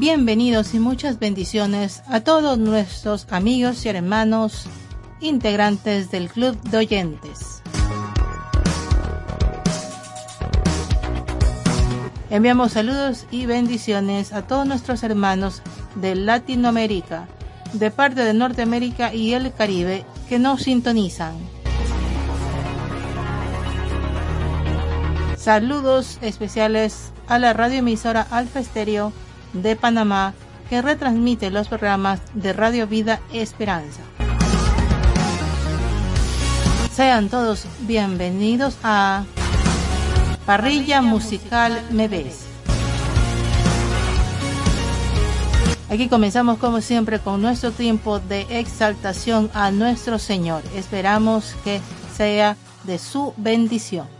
bienvenidos y muchas bendiciones a todos nuestros amigos y hermanos integrantes del Club de Oyentes. Enviamos saludos y bendiciones a todos nuestros hermanos de Latinoamérica, de parte de Norteamérica y el Caribe que nos sintonizan. Saludos especiales a la radioemisora Alfa Estéreo de Panamá que retransmite los programas de Radio Vida Esperanza. Sean todos bienvenidos a Parrilla Musical Me Ves. Aquí comenzamos como siempre con nuestro tiempo de exaltación a nuestro Señor. Esperamos que sea de su bendición.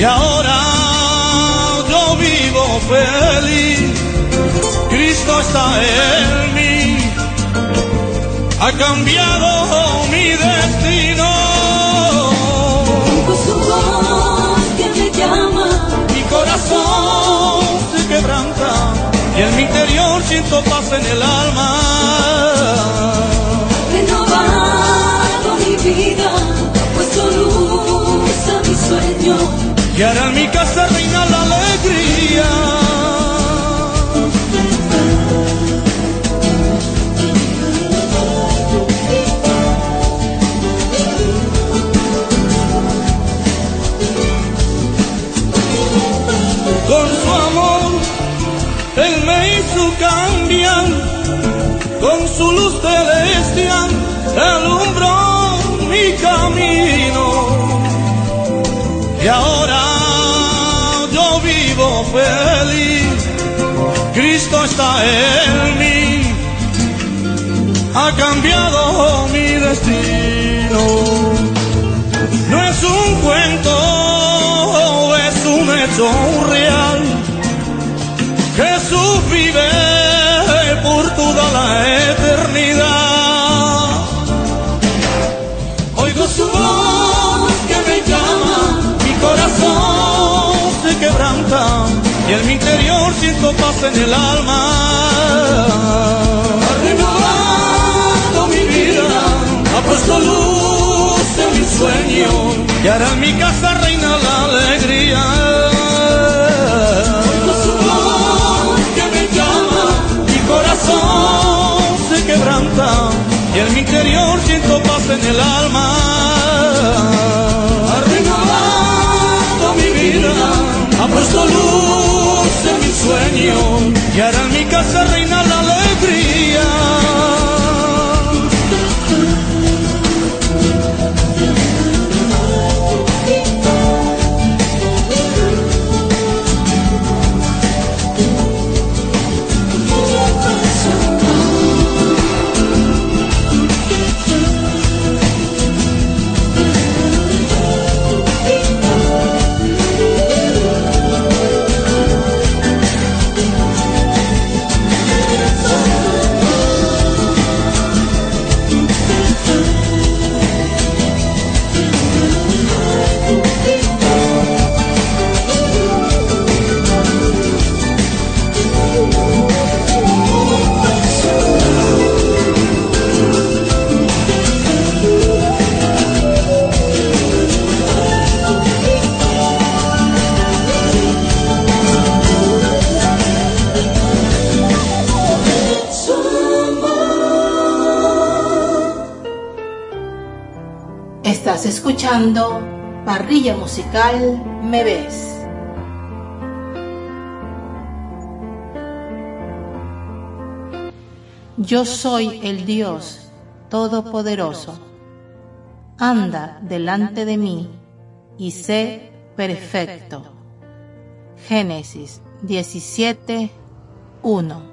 Y ahora yo vivo feliz, Cristo está en mí, ha cambiado mi destino. Con su voz que me llama, Mi corazón se quebranta y en mi interior siento paz en el alma. renovado mi vida, puesto luz a mi sueño. Y ahora en mi casa reina la alegría. Cristo está en mí, ha cambiado mi destino. No es un cuento, es un hecho interior siento paz en el alma. Ha renovado mi vida, ha puesto luz en mi sueño y ahora en mi casa reina la alegría. Oigo su voz que me llama, mi corazón se quebranta y en mi interior siento paz en el alma. Ha renovado mi vida, ha puesto luz sueño escuchando Parrilla Musical Me Ves. Yo soy el Dios Todopoderoso. Anda delante de mí y sé perfecto. Génesis 17, 1.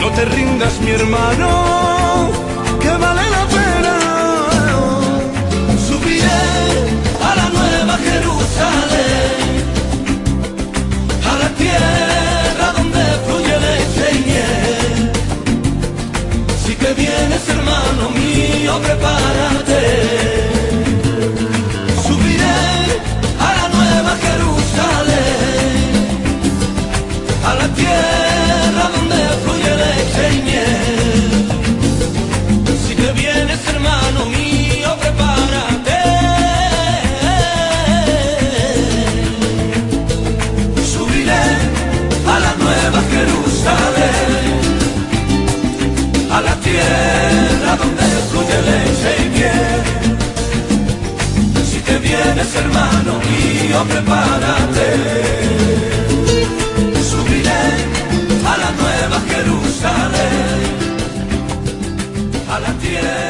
No te rindas, mi hermano, que vale la pena. Subiré a la nueva Jerusalén, a la tierra donde fluye leche y miel. Si que vienes, hermano mío, prepárate. Si te vienes, hermano mío, prepárate. Subiré a la nueva Jerusalén, a la tierra donde fluye leche y miel. Si te vienes, hermano mío, prepárate. Subiré a la nueva Jerusalén. Jerusalén, a la tierra.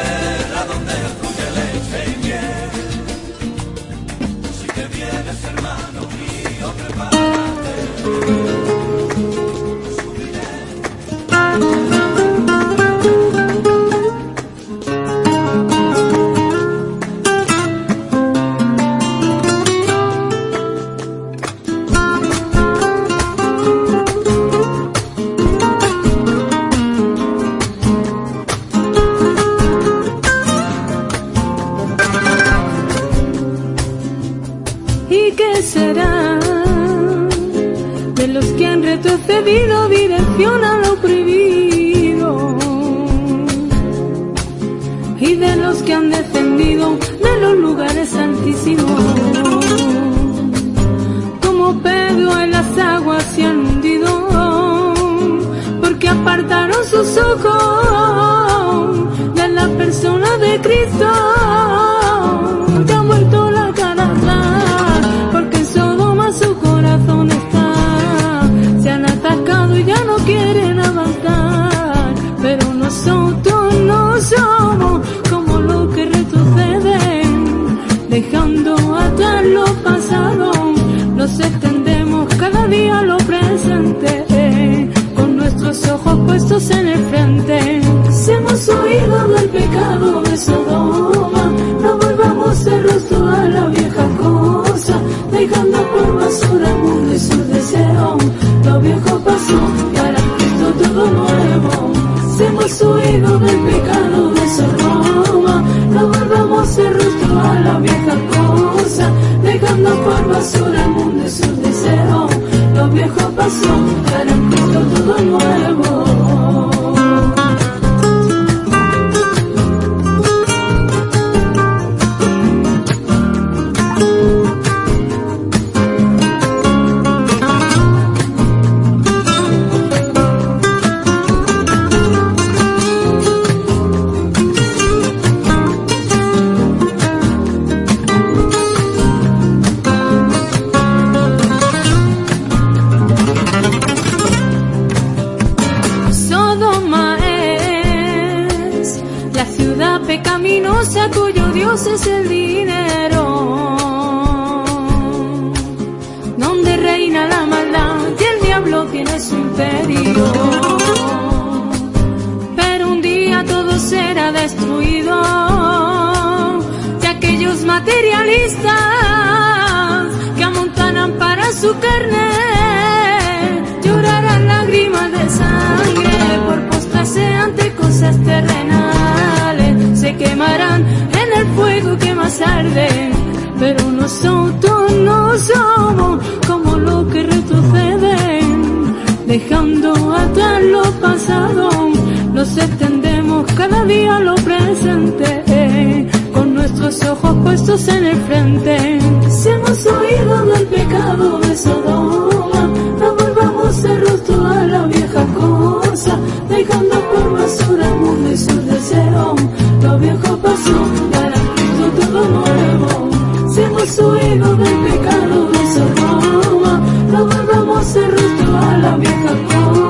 Viejo pasó, para Cristo todo nuevo. Si hemos oído del pecado de Sodoma, no volvamos el rostro a la vieja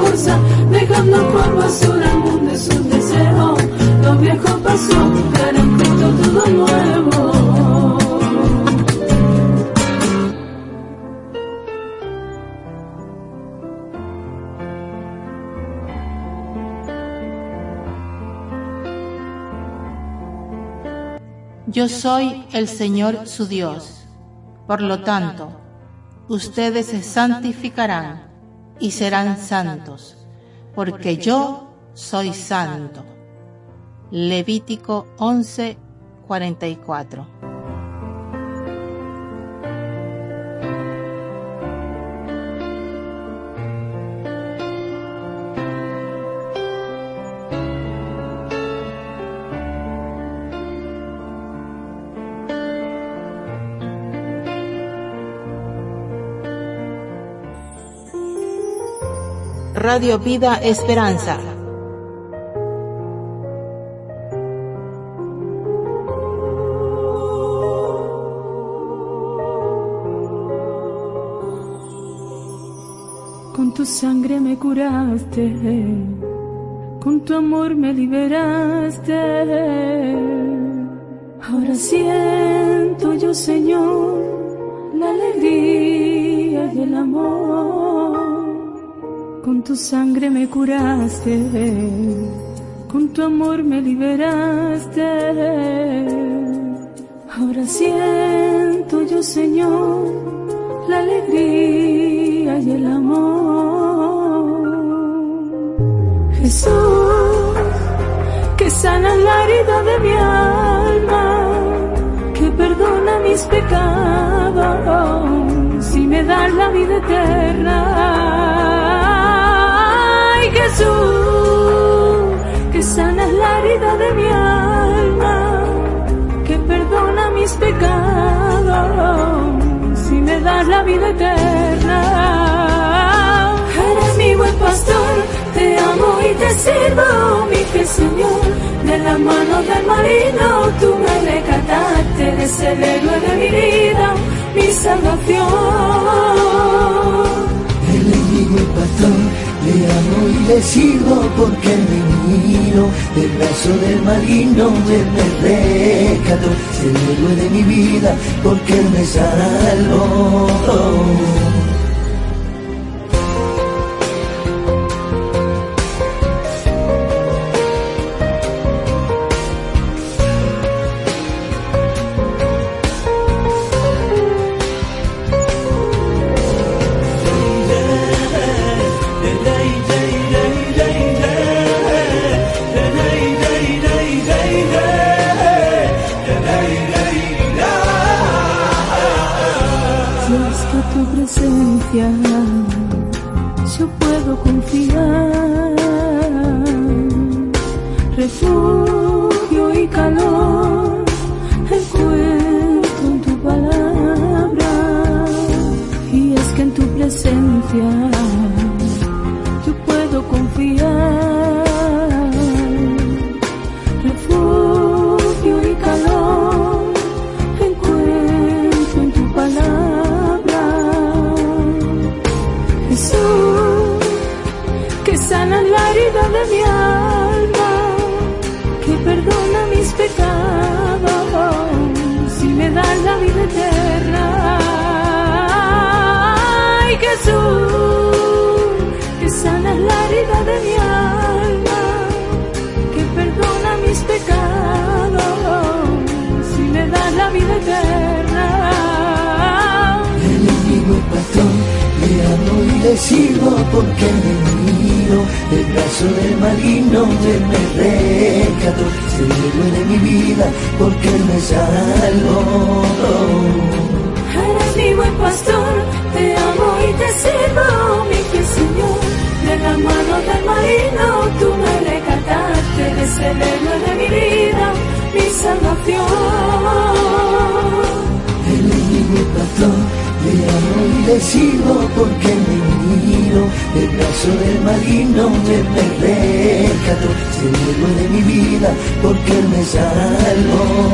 cosa, dejando por basura el mundo y sus deseos. Lo viejo pasó, soy el Señor su Dios. Por lo tanto, ustedes se santificarán y serán santos, porque yo soy santo. Levítico 11, 44. Radio Vida Esperanza. Con tu sangre me curaste, con tu amor me liberaste. Ahora siento yo, Señor, la alegría y el amor. Con tu sangre me curaste, con tu amor me liberaste. Ahora siento yo, Señor, la alegría y el amor. Jesús, que sana la herida de mi alma, que perdona mis pecados y me da la vida eterna. Jesús, que sanas la herida de mi alma, que perdona mis pecados y me das la vida eterna. Eres mi buen pastor, te amo y te sirvo, mi fiel Señor. De la mano del marino tú me rescataste, eres el héroe de mi vida, mi salvación. Él es mi buen pastor, le amo y le sirvo porque me miro del brazo del maligno, él me rescató, es el de mi vida porque él me salvó. celebro de mi vida, mi salvación. Él es mi pastor, le amo y le sigo porque me miro, del brazo del maligno me, me rescató, celebro de mi vida porque me salvó.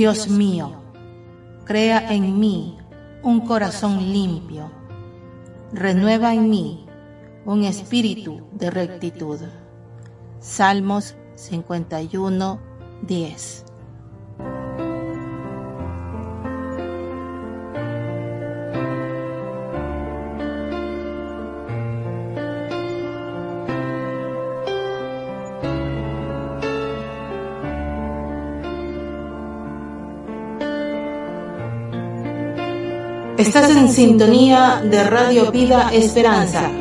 Dios mío, crea en mí un corazón limpio, renueva en mí un espíritu de rectitud. Salmos 51, 10. Estás en sintonía de Radio Pida Esperanza.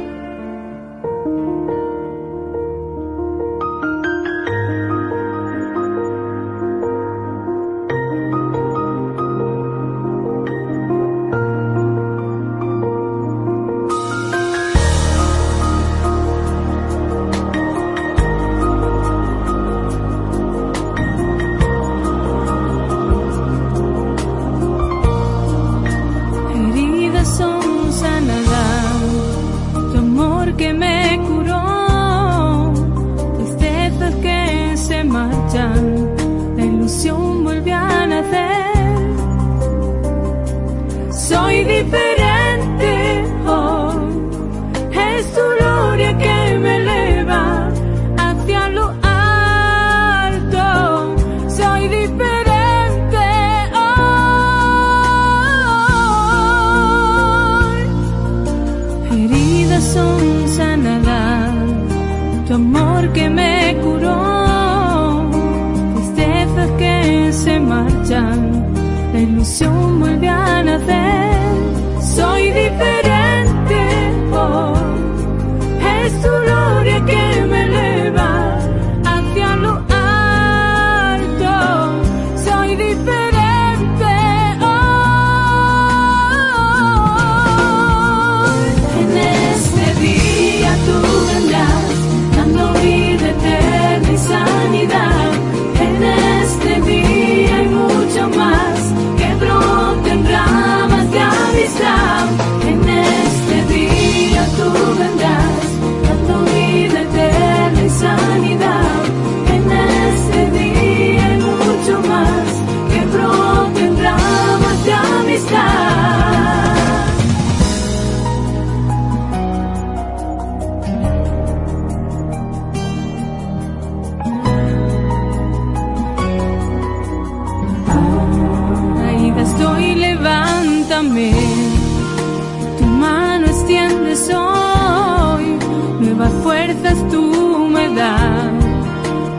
fuerzas tú me das,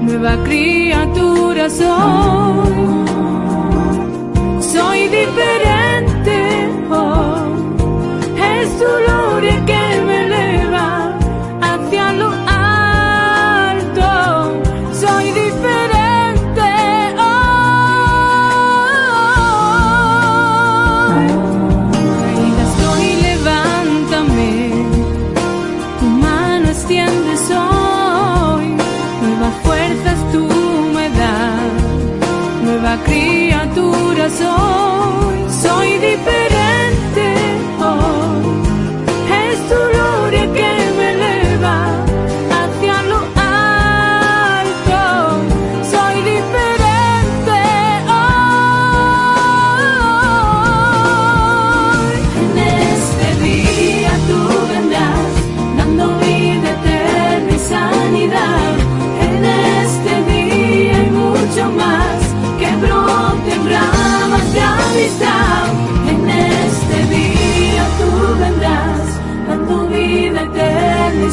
nueva criatura soy, soy diferente.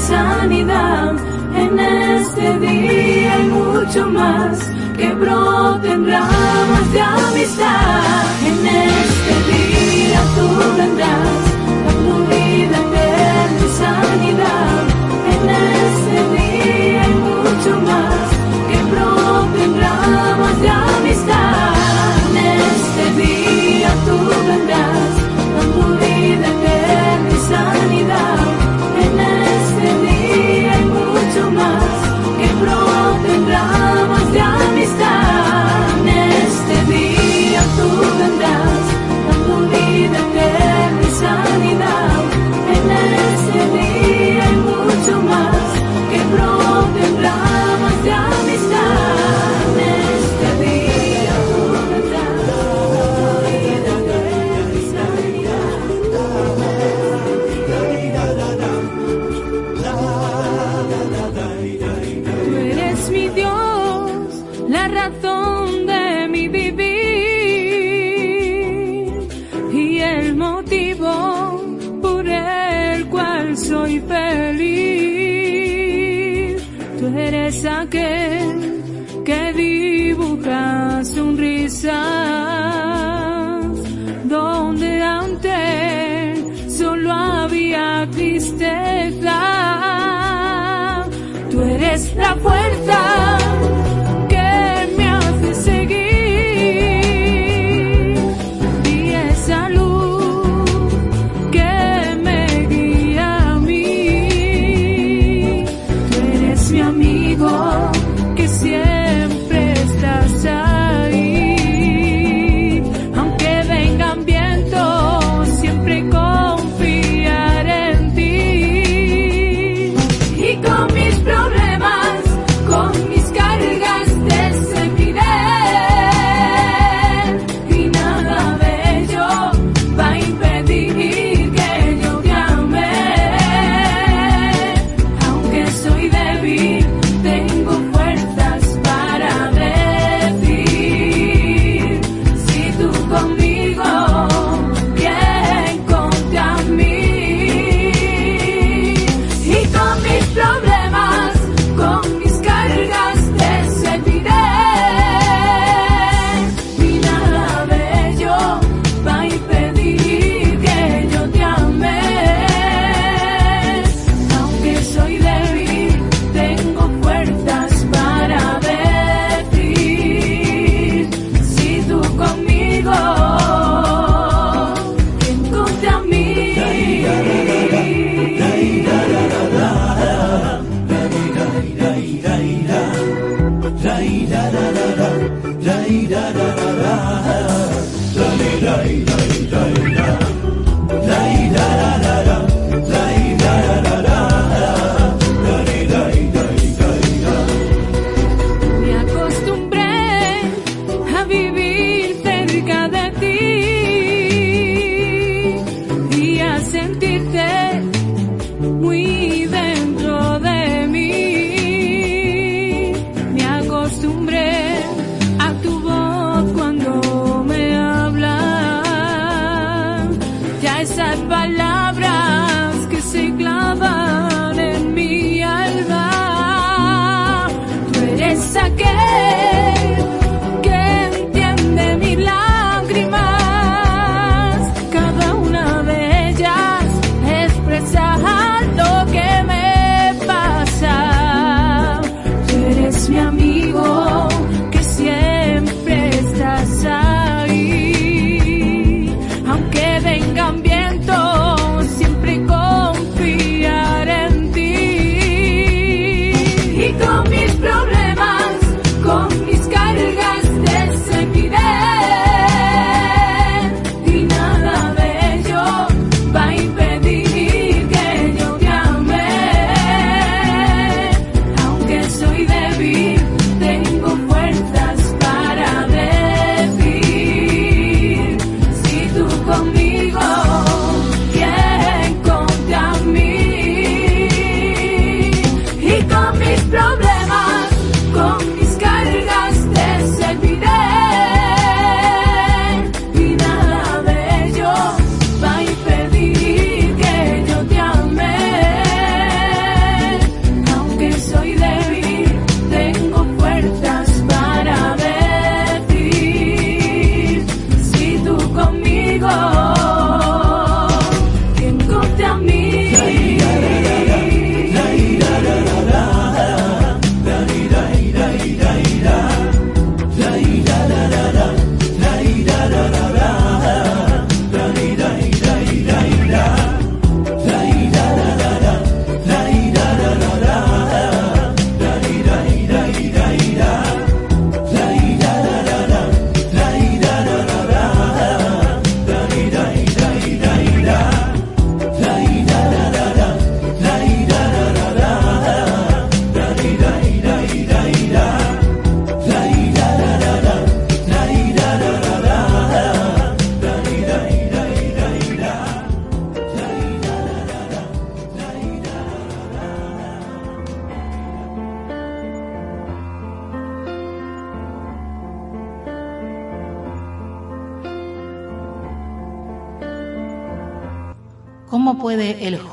sanidad. En este día hay mucho más que broten ramas de amistad. En este día tú vendrás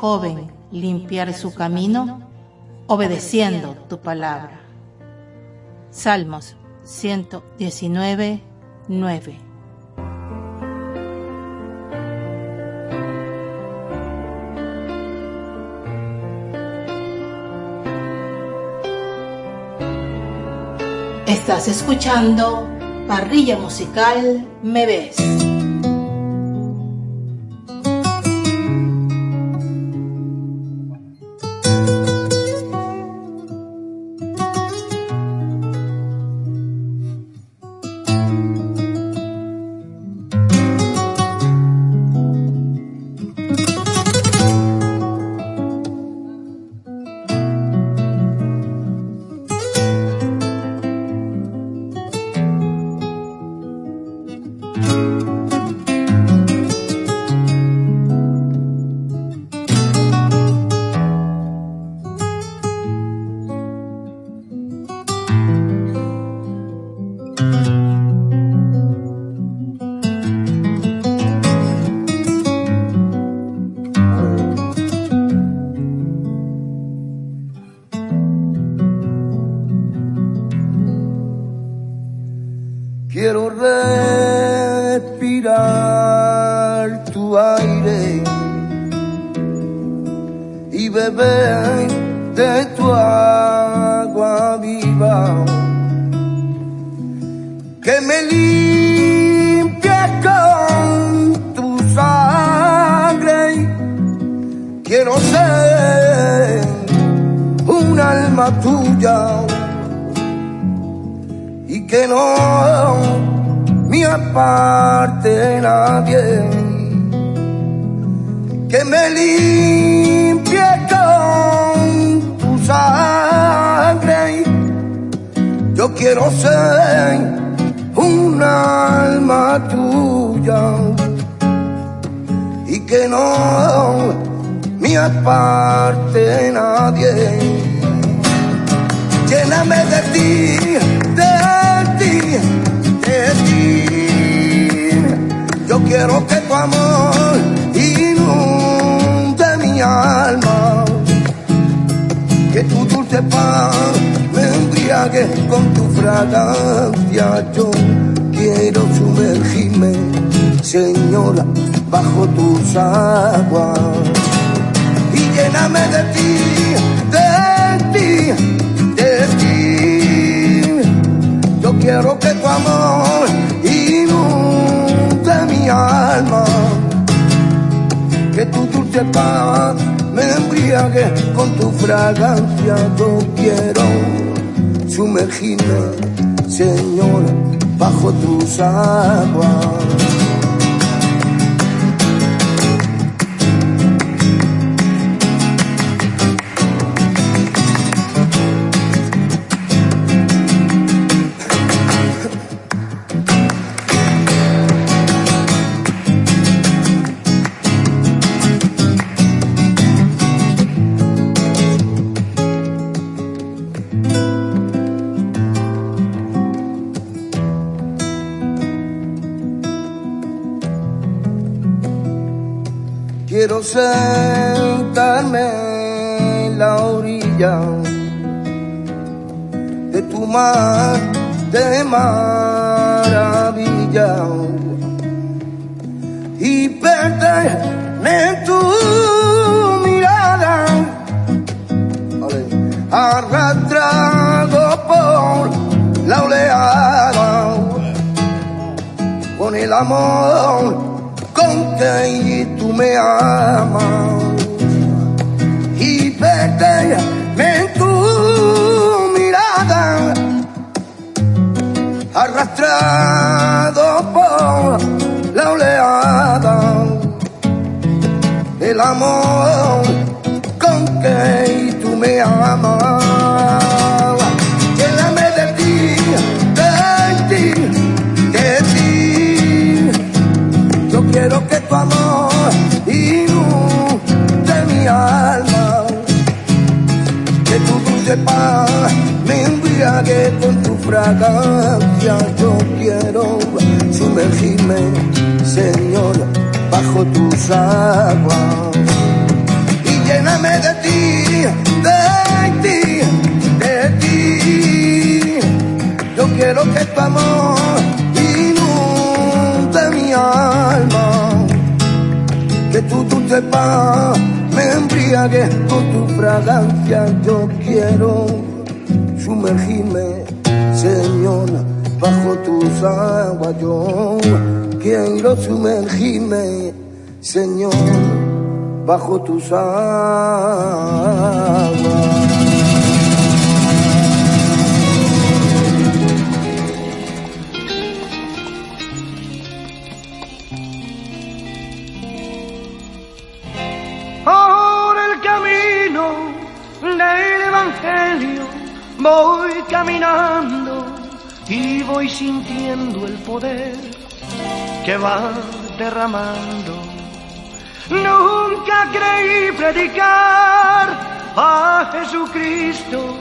joven limpiar su camino? Obedeciendo tu palabra. Salmos 119, 9. Estás escuchando Parrilla Musical Me Ves. Tuya y que no me aparte nadie, que me limpie con tu sangre. Yo quiero ser un alma tuya y que no me aparte nadie lléname de ti, de ti, de ti. Yo quiero que tu amor inunde mi alma, que tu dulce paz me embriague con tu fragancia. Yo quiero sumergirme, Señora, bajo tus aguas y lléname de ti, quiero que tu amor inunde mi alma, que tu dulce paz me embriague con tu fragancia. Yo quiero sumergirme, Señor, bajo tus aguas. Sentarme en la orilla de tu mar de maravilla y perderme tu mirada, arrastrado por la oleada con el amor con que tú me amas. Y perderme en tu mirada arrastrado por la oleada del amor con que tú me amas quiero que tu amor inunde mi alma, que tu dulce paz me embriague con tu fragancia. Yo quiero sumergirme, Señor, bajo tus aguas y lléname de ti, de ti, de ti. Yo quiero que tu amor me embriague con tu fragancia. Yo quiero sumergirme, Señor, bajo tus aguas. Yo quiero sumergirme, Señor, bajo tus aguas. Voy caminando y voy sintiendo el poder que va derramando. Nunca creí predicar a Jesucristo,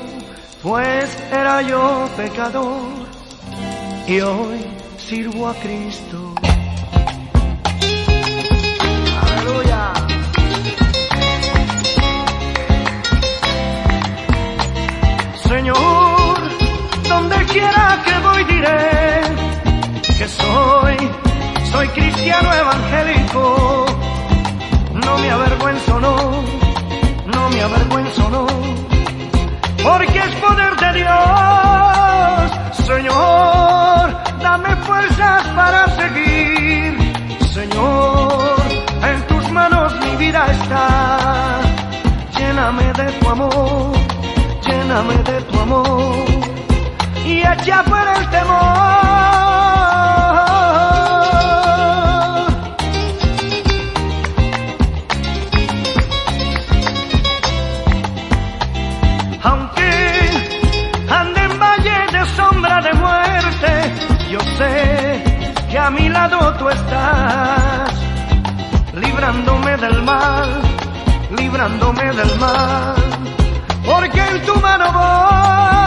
pues era yo pecador y hoy sirvo a Cristo. Cristiano evangélico. No me avergüenzo, no, no me avergüenzo, no, porque es poder de Dios. Señor, dame fuerzas para seguir. Señor, en tus manos mi vida está. Lléname de tu amor lléname de tu amor y echa fuera el temor. Estás, librándome del mal, librándome del mal porque en tu mano voy.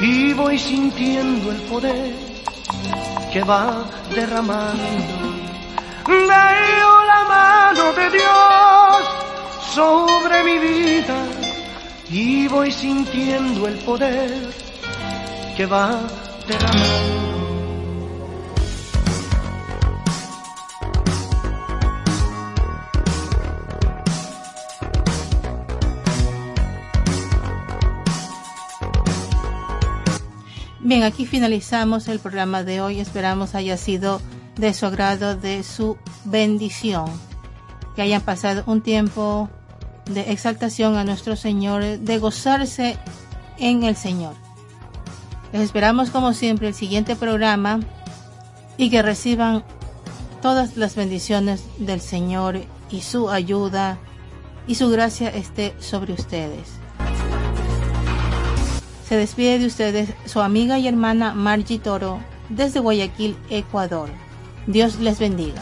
Y voy sintiendo el poder que va derramando Veo la mano de Dios sobre mi vida y voy sintiendo el poder que va derramando. Bien, aquí finalizamos el programa de hoy. Esperamos haya sido de su agrado, de su bendición. que hayan pasado un tiempo de exaltación a nuestro Señor, de gozarse en el Señor. Les esperamos como siempre el siguiente programa y que reciban todas las bendiciones del Señor y su ayuda y su gracia esté sobre ustedes. Se despide de ustedes su amiga y hermana Margie Toro desde Guayaquil, Ecuador. Dios les bendiga.